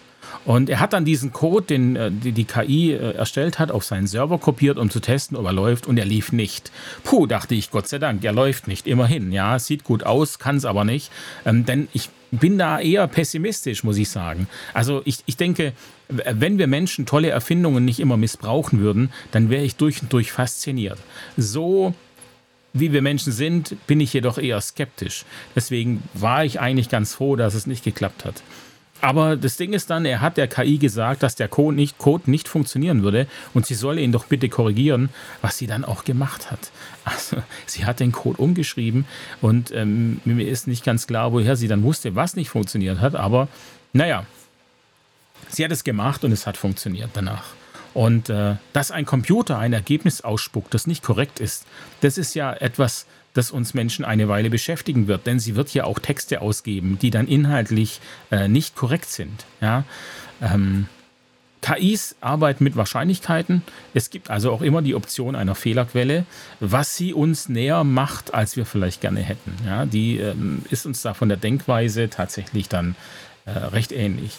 Und er hat dann diesen Code, den äh, die, die KI äh, erstellt hat, auf seinen Server kopiert, um zu testen, ob er läuft. Und er lief nicht. Puh, dachte ich, Gott sei Dank, er läuft nicht. Immerhin, ja, sieht gut aus, kann es aber nicht. Ähm, denn ich bin da eher pessimistisch, muss ich sagen. Also ich, ich denke, wenn wir Menschen tolle Erfindungen nicht immer missbrauchen würden, dann wäre ich durch und durch fasziniert. So wie wir Menschen sind, bin ich jedoch eher skeptisch. Deswegen war ich eigentlich ganz froh, dass es nicht geklappt hat. Aber das Ding ist dann, er hat der KI gesagt, dass der Code nicht, Code nicht funktionieren würde und sie solle ihn doch bitte korrigieren, was sie dann auch gemacht hat. Also sie hat den Code umgeschrieben und ähm, mir ist nicht ganz klar, woher sie dann wusste, was nicht funktioniert hat. Aber naja, sie hat es gemacht und es hat funktioniert danach. Und äh, dass ein Computer ein Ergebnis ausspuckt, das nicht korrekt ist, das ist ja etwas, das uns Menschen eine Weile beschäftigen wird, denn sie wird ja auch Texte ausgeben, die dann inhaltlich äh, nicht korrekt sind. Ja? Ähm, KIs arbeiten mit Wahrscheinlichkeiten. Es gibt also auch immer die Option einer Fehlerquelle, was sie uns näher macht, als wir vielleicht gerne hätten. Ja, die ähm, ist uns da von der Denkweise tatsächlich dann äh, recht ähnlich.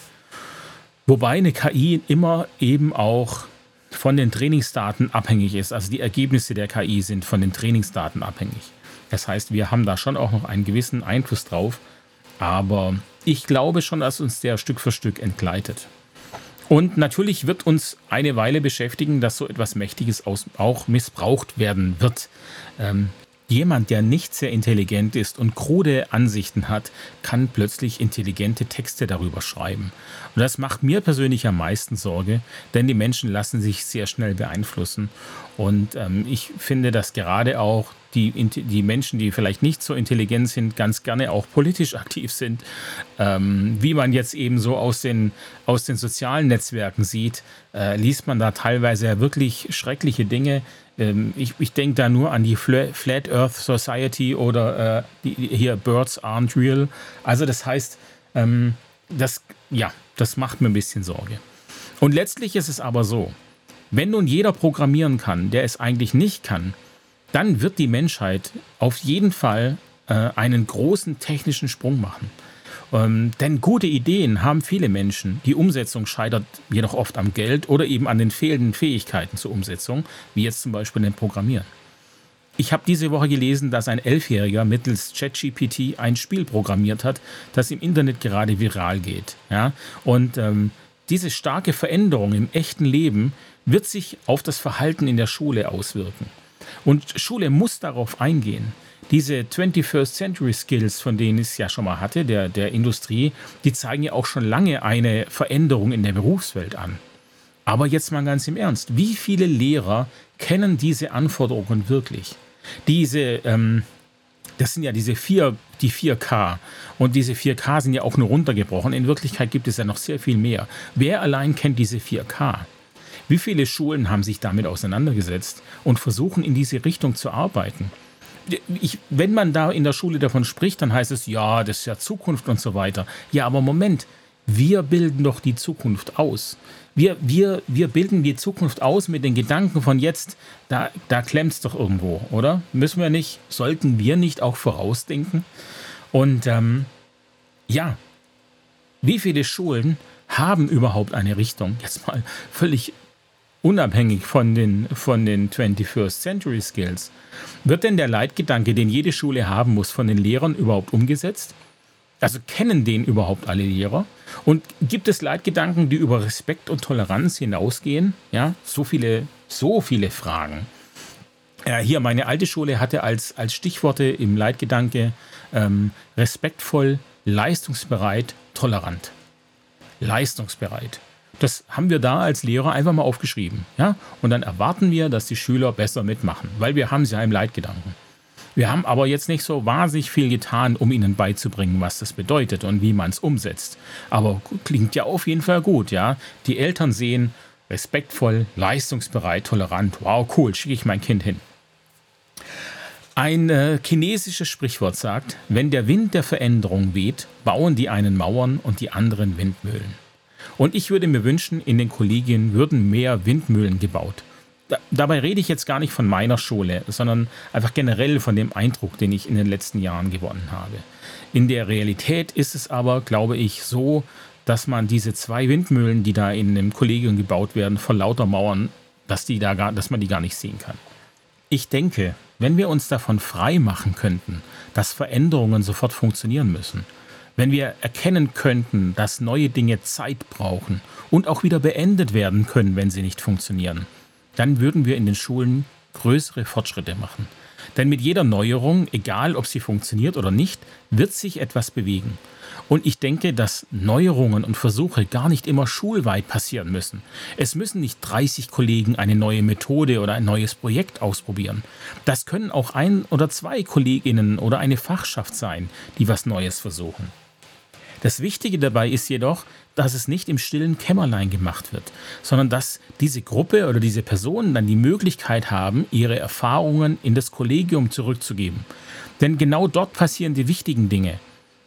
Wobei eine KI immer eben auch von den Trainingsdaten abhängig ist. Also die Ergebnisse der KI sind von den Trainingsdaten abhängig. Das heißt, wir haben da schon auch noch einen gewissen Einfluss drauf. Aber ich glaube schon, dass uns der Stück für Stück entgleitet. Und natürlich wird uns eine Weile beschäftigen, dass so etwas Mächtiges auch missbraucht werden wird. Ähm, Jemand, der nicht sehr intelligent ist und krude Ansichten hat, kann plötzlich intelligente Texte darüber schreiben. Und das macht mir persönlich am meisten Sorge, denn die Menschen lassen sich sehr schnell beeinflussen. Und ähm, ich finde, dass gerade auch die, die Menschen, die vielleicht nicht so intelligent sind, ganz gerne auch politisch aktiv sind. Ähm, wie man jetzt eben so aus den, aus den sozialen Netzwerken sieht, äh, liest man da teilweise wirklich schreckliche Dinge, ähm, ich, ich denke da nur an die Flat Earth Society oder äh, die, hier Birds Aren't Real. Also das heißt, ähm, das, ja, das macht mir ein bisschen Sorge. Und letztlich ist es aber so, wenn nun jeder programmieren kann, der es eigentlich nicht kann, dann wird die Menschheit auf jeden Fall äh, einen großen technischen Sprung machen. Ähm, denn gute Ideen haben viele Menschen. Die Umsetzung scheitert jedoch oft am Geld oder eben an den fehlenden Fähigkeiten zur Umsetzung, wie jetzt zum Beispiel dem Programmieren. Ich habe diese Woche gelesen, dass ein Elfjähriger mittels ChatGPT ein Spiel programmiert hat, das im Internet gerade viral geht. Ja? Und ähm, diese starke Veränderung im echten Leben wird sich auf das Verhalten in der Schule auswirken. Und Schule muss darauf eingehen. Diese 21st Century Skills, von denen ich es ja schon mal hatte, der, der Industrie, die zeigen ja auch schon lange eine Veränderung in der Berufswelt an. Aber jetzt mal ganz im Ernst, wie viele Lehrer kennen diese Anforderungen wirklich? Diese, ähm, das sind ja diese vier, die 4K. Und diese 4K sind ja auch nur runtergebrochen. In Wirklichkeit gibt es ja noch sehr viel mehr. Wer allein kennt diese 4K? Wie viele Schulen haben sich damit auseinandergesetzt und versuchen in diese Richtung zu arbeiten? Ich, wenn man da in der Schule davon spricht, dann heißt es, ja, das ist ja Zukunft und so weiter. Ja, aber Moment, wir bilden doch die Zukunft aus. Wir, wir, wir bilden die Zukunft aus mit den Gedanken von jetzt, da, da klemmt es doch irgendwo, oder? Müssen wir nicht, sollten wir nicht auch vorausdenken? Und ähm, ja, wie viele Schulen haben überhaupt eine Richtung? Jetzt mal völlig unabhängig von den, von den 21st Century Skills. Wird denn der Leitgedanke, den jede Schule haben muss, von den Lehrern überhaupt umgesetzt? Also kennen den überhaupt alle Lehrer? Und gibt es Leitgedanken, die über Respekt und Toleranz hinausgehen? Ja, so viele, so viele Fragen. Ja, hier, meine alte Schule hatte als, als Stichworte im Leitgedanke ähm, respektvoll, leistungsbereit, tolerant. Leistungsbereit. Das haben wir da als Lehrer einfach mal aufgeschrieben. Ja? Und dann erwarten wir, dass die Schüler besser mitmachen, weil wir haben sie ja im Leitgedanken. Wir haben aber jetzt nicht so wahnsinnig viel getan, um ihnen beizubringen, was das bedeutet und wie man es umsetzt. Aber klingt ja auf jeden Fall gut, ja. Die Eltern sehen respektvoll, leistungsbereit, tolerant. Wow, cool, schicke ich mein Kind hin. Ein äh, chinesisches Sprichwort sagt, wenn der Wind der Veränderung weht, bauen die einen Mauern und die anderen Windmühlen. Und ich würde mir wünschen, in den Kollegien würden mehr Windmühlen gebaut dabei rede ich jetzt gar nicht von meiner Schule, sondern einfach generell von dem Eindruck, den ich in den letzten Jahren gewonnen habe. In der Realität ist es aber, glaube ich, so, dass man diese zwei Windmühlen, die da in einem Kollegium gebaut werden, vor lauter Mauern, dass, die da gar, dass man die gar nicht sehen kann. Ich denke, wenn wir uns davon frei machen könnten, dass Veränderungen sofort funktionieren müssen, wenn wir erkennen könnten, dass neue Dinge Zeit brauchen und auch wieder beendet werden können, wenn sie nicht funktionieren, dann würden wir in den Schulen größere Fortschritte machen. Denn mit jeder Neuerung, egal ob sie funktioniert oder nicht, wird sich etwas bewegen. Und ich denke, dass Neuerungen und Versuche gar nicht immer schulweit passieren müssen. Es müssen nicht 30 Kollegen eine neue Methode oder ein neues Projekt ausprobieren. Das können auch ein oder zwei Kolleginnen oder eine Fachschaft sein, die was Neues versuchen. Das Wichtige dabei ist jedoch, dass es nicht im stillen Kämmerlein gemacht wird, sondern dass diese Gruppe oder diese Personen dann die Möglichkeit haben, ihre Erfahrungen in das Kollegium zurückzugeben. Denn genau dort passieren die wichtigen Dinge.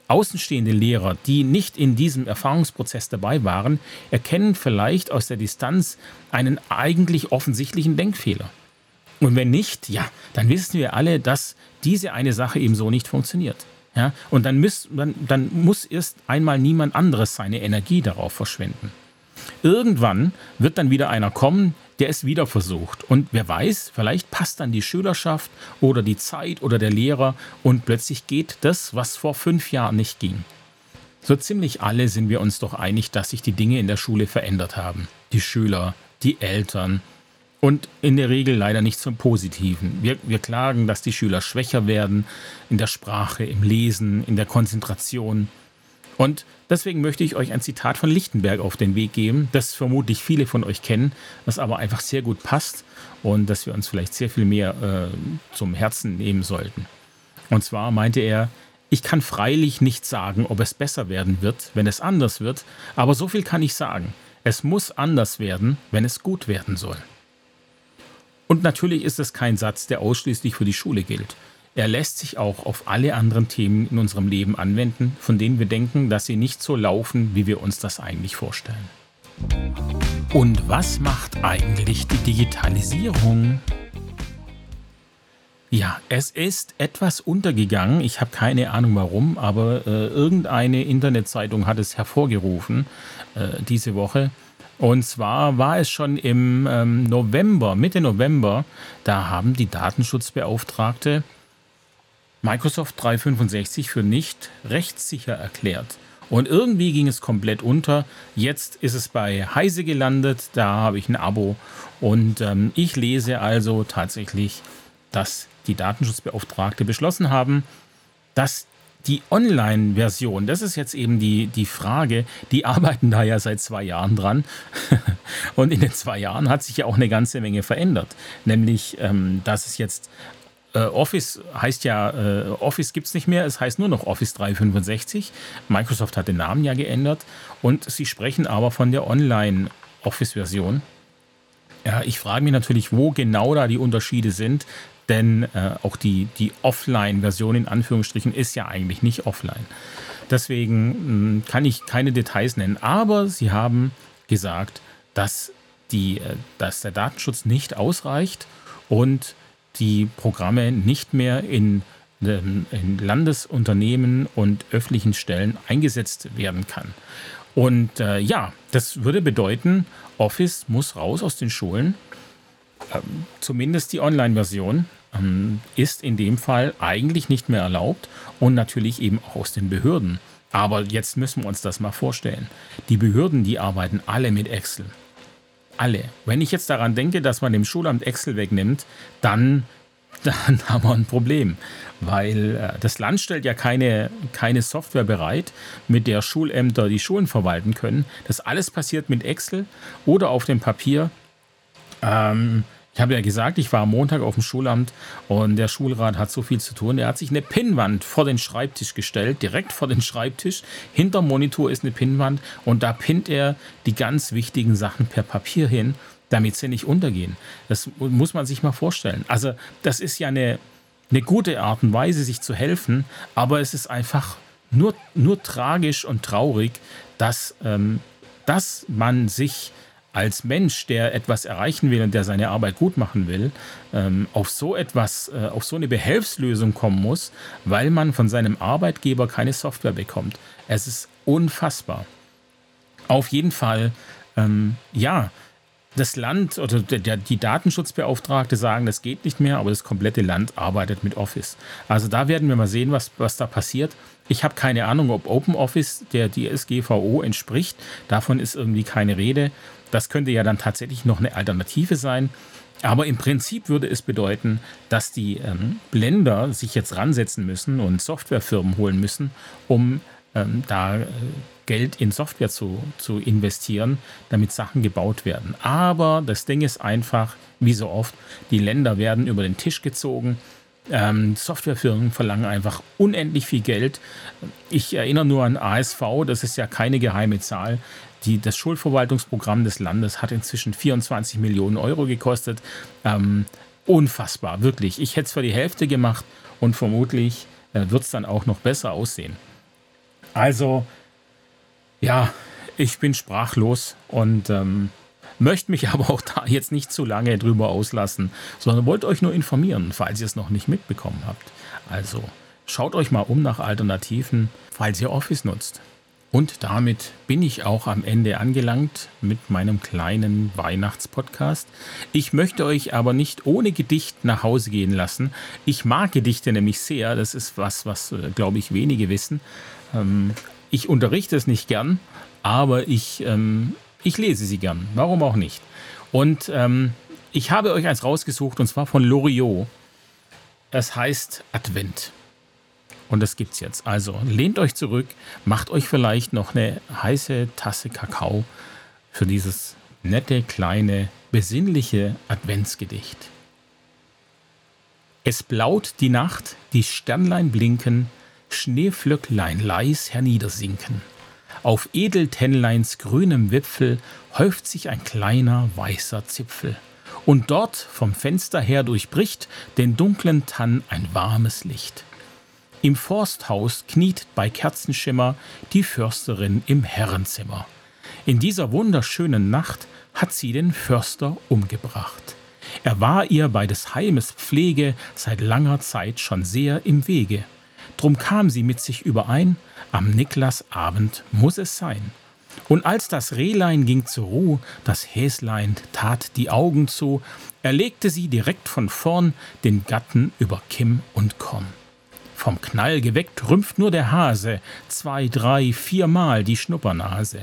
Außenstehende Lehrer, die nicht in diesem Erfahrungsprozess dabei waren, erkennen vielleicht aus der Distanz einen eigentlich offensichtlichen Denkfehler. Und wenn nicht, ja, dann wissen wir alle, dass diese eine Sache eben so nicht funktioniert. Ja? Und dann, müß, dann, dann muss erst einmal niemand anderes seine Energie darauf verschwenden. Irgendwann wird dann wieder einer kommen, der es wieder versucht. Und wer weiß, vielleicht passt dann die Schülerschaft oder die Zeit oder der Lehrer und plötzlich geht das, was vor fünf Jahren nicht ging. So ziemlich alle sind wir uns doch einig, dass sich die Dinge in der Schule verändert haben. Die Schüler, die Eltern, und in der Regel leider nicht zum Positiven. Wir, wir klagen, dass die Schüler schwächer werden in der Sprache, im Lesen, in der Konzentration. Und deswegen möchte ich euch ein Zitat von Lichtenberg auf den Weg geben, das vermutlich viele von euch kennen, das aber einfach sehr gut passt und das wir uns vielleicht sehr viel mehr äh, zum Herzen nehmen sollten. Und zwar meinte er, ich kann freilich nicht sagen, ob es besser werden wird, wenn es anders wird, aber so viel kann ich sagen. Es muss anders werden, wenn es gut werden soll. Und natürlich ist es kein Satz, der ausschließlich für die Schule gilt. Er lässt sich auch auf alle anderen Themen in unserem Leben anwenden, von denen wir denken, dass sie nicht so laufen, wie wir uns das eigentlich vorstellen. Und was macht eigentlich die Digitalisierung? Ja, es ist etwas untergegangen. Ich habe keine Ahnung warum, aber äh, irgendeine Internetzeitung hat es hervorgerufen äh, diese Woche. Und zwar war es schon im ähm, November, Mitte November, da haben die Datenschutzbeauftragte Microsoft 365 für nicht rechtssicher erklärt. Und irgendwie ging es komplett unter. Jetzt ist es bei Heise gelandet, da habe ich ein Abo. Und ähm, ich lese also tatsächlich, dass die Datenschutzbeauftragte beschlossen haben, dass die Online-Version, das ist jetzt eben die, die Frage, die arbeiten da ja seit zwei Jahren dran. Und in den zwei Jahren hat sich ja auch eine ganze Menge verändert. Nämlich, ähm, dass es jetzt äh, Office heißt ja, äh, Office gibt es nicht mehr, es heißt nur noch Office 365. Microsoft hat den Namen ja geändert und sie sprechen aber von der Online-Office-Version. Ja, ich frage mich natürlich, wo genau da die Unterschiede sind, denn äh, auch die, die Offline-Version in Anführungsstrichen ist ja eigentlich nicht offline. Deswegen mh, hm, kann ich keine Details nennen, aber sie haben gesagt, dass, die, äh, dass der Datenschutz nicht ausreicht und die Programme nicht mehr in, ähm, in Landesunternehmen und öffentlichen Stellen eingesetzt werden kann. Und äh, ja, das würde bedeuten, Office muss raus aus den Schulen. Ähm, zumindest die Online-Version ähm, ist in dem Fall eigentlich nicht mehr erlaubt und natürlich eben auch aus den Behörden. Aber jetzt müssen wir uns das mal vorstellen. Die Behörden, die arbeiten alle mit Excel alle. Wenn ich jetzt daran denke, dass man dem Schulamt Excel wegnimmt, dann, dann haben wir ein Problem. Weil äh, das Land stellt ja keine, keine Software bereit, mit der Schulämter die Schulen verwalten können. Das alles passiert mit Excel oder auf dem Papier. Ähm, ich habe ja gesagt, ich war am Montag auf dem Schulamt und der Schulrat hat so viel zu tun. Er hat sich eine Pinnwand vor den Schreibtisch gestellt, direkt vor den Schreibtisch. Hinterm Monitor ist eine Pinnwand und da pinnt er die ganz wichtigen Sachen per Papier hin, damit sie nicht untergehen. Das muss man sich mal vorstellen. Also, das ist ja eine, eine gute Art und Weise, sich zu helfen, aber es ist einfach nur, nur tragisch und traurig, dass, ähm, dass man sich als Mensch, der etwas erreichen will und der seine Arbeit gut machen will, ähm, auf so etwas, äh, auf so eine Behelfslösung kommen muss, weil man von seinem Arbeitgeber keine Software bekommt. Es ist unfassbar. Auf jeden Fall, ähm, ja, das Land oder der, die Datenschutzbeauftragte sagen, das geht nicht mehr, aber das komplette Land arbeitet mit Office. Also da werden wir mal sehen, was, was da passiert. Ich habe keine Ahnung, ob OpenOffice der DSGVO entspricht. Davon ist irgendwie keine Rede. Das könnte ja dann tatsächlich noch eine Alternative sein. Aber im Prinzip würde es bedeuten, dass die ähm, Blender sich jetzt ransetzen müssen und Softwarefirmen holen müssen, um ähm, da äh, Geld in Software zu, zu investieren, damit Sachen gebaut werden. Aber das Ding ist einfach, wie so oft, die Länder werden über den Tisch gezogen. Ähm, Softwarefirmen verlangen einfach unendlich viel Geld. Ich erinnere nur an ASV, das ist ja keine geheime Zahl. Die, das Schulverwaltungsprogramm des Landes hat inzwischen 24 Millionen Euro gekostet. Ähm, unfassbar, wirklich. Ich hätte es für die Hälfte gemacht und vermutlich äh, wird es dann auch noch besser aussehen. Also, ja, ich bin sprachlos und ähm, möchte mich aber auch da jetzt nicht zu lange drüber auslassen, sondern wollte euch nur informieren, falls ihr es noch nicht mitbekommen habt. Also schaut euch mal um nach Alternativen, falls ihr Office nutzt. Und damit bin ich auch am Ende angelangt mit meinem kleinen Weihnachtspodcast. Ich möchte euch aber nicht ohne Gedicht nach Hause gehen lassen. Ich mag Gedichte nämlich sehr. Das ist was, was, äh, glaube ich, wenige wissen. Ähm, ich unterrichte es nicht gern, aber ich, ähm, ich lese sie gern. Warum auch nicht? Und ähm, ich habe euch eins rausgesucht und zwar von Loriot. Es heißt Advent. Und das gibt's jetzt. Also lehnt euch zurück, macht euch vielleicht noch eine heiße Tasse Kakao für dieses nette, kleine, besinnliche Adventsgedicht. Es blaut die Nacht, die Sternlein blinken, Schneeflöcklein leis herniedersinken. Auf Edeltennleins grünem Wipfel häuft sich ein kleiner weißer Zipfel. Und dort vom Fenster her durchbricht den dunklen Tann ein warmes Licht. Im Forsthaus kniet bei Kerzenschimmer die Försterin im Herrenzimmer. In dieser wunderschönen Nacht hat sie den Förster umgebracht. Er war ihr bei des Heimes Pflege seit langer Zeit schon sehr im Wege. Drum kam sie mit sich überein, am Niklasabend muss es sein. Und als das Rehlein ging zur Ruh, das Häslein tat die Augen zu, erlegte sie direkt von vorn den Gatten über Kimm und Korn. Vom Knall geweckt rümpft nur der Hase zwei, drei, viermal die Schnuppernase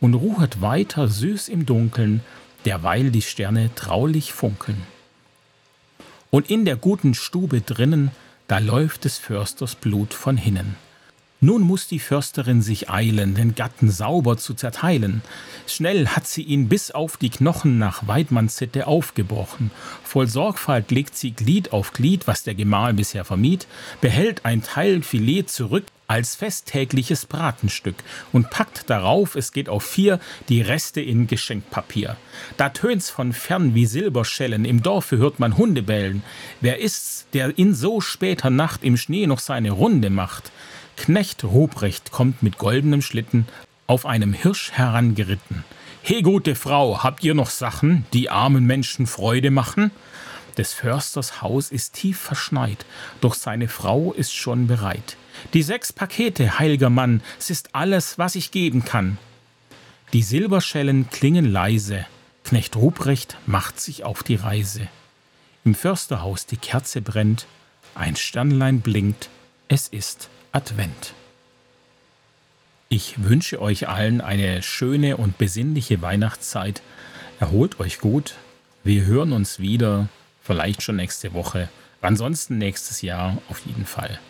und ruhet weiter süß im Dunkeln, derweil die Sterne traulich funkeln. Und in der guten Stube drinnen, da läuft des Försters Blut von hinnen. Nun muss die Försterin sich eilen, den Gatten sauber zu zerteilen. Schnell hat sie ihn bis auf die Knochen nach Weidmannssitte aufgebrochen. Voll Sorgfalt legt sie Glied auf Glied, was der Gemahl bisher vermied, behält ein Teil Filet zurück als festtägliches Bratenstück und packt darauf, es geht auf vier, die Reste in Geschenkpapier. Da tönt's von fern wie Silberschellen, im Dorfe hört man Hunde bellen. Wer ist's, der in so später Nacht im Schnee noch seine Runde macht? Knecht Ruprecht kommt mit goldenem Schlitten auf einem Hirsch herangeritten. He, gute Frau, habt ihr noch Sachen, die armen Menschen Freude machen? Des Försters Haus ist tief verschneit, doch seine Frau ist schon bereit. Die sechs Pakete, heilger Mann, s ist alles, was ich geben kann. Die Silberschellen klingen leise, Knecht Ruprecht macht sich auf die Reise. Im Försterhaus die Kerze brennt, ein Sternlein blinkt, es ist Advent. Ich wünsche euch allen eine schöne und besinnliche Weihnachtszeit. Erholt euch gut. Wir hören uns wieder, vielleicht schon nächste Woche. Ansonsten nächstes Jahr auf jeden Fall.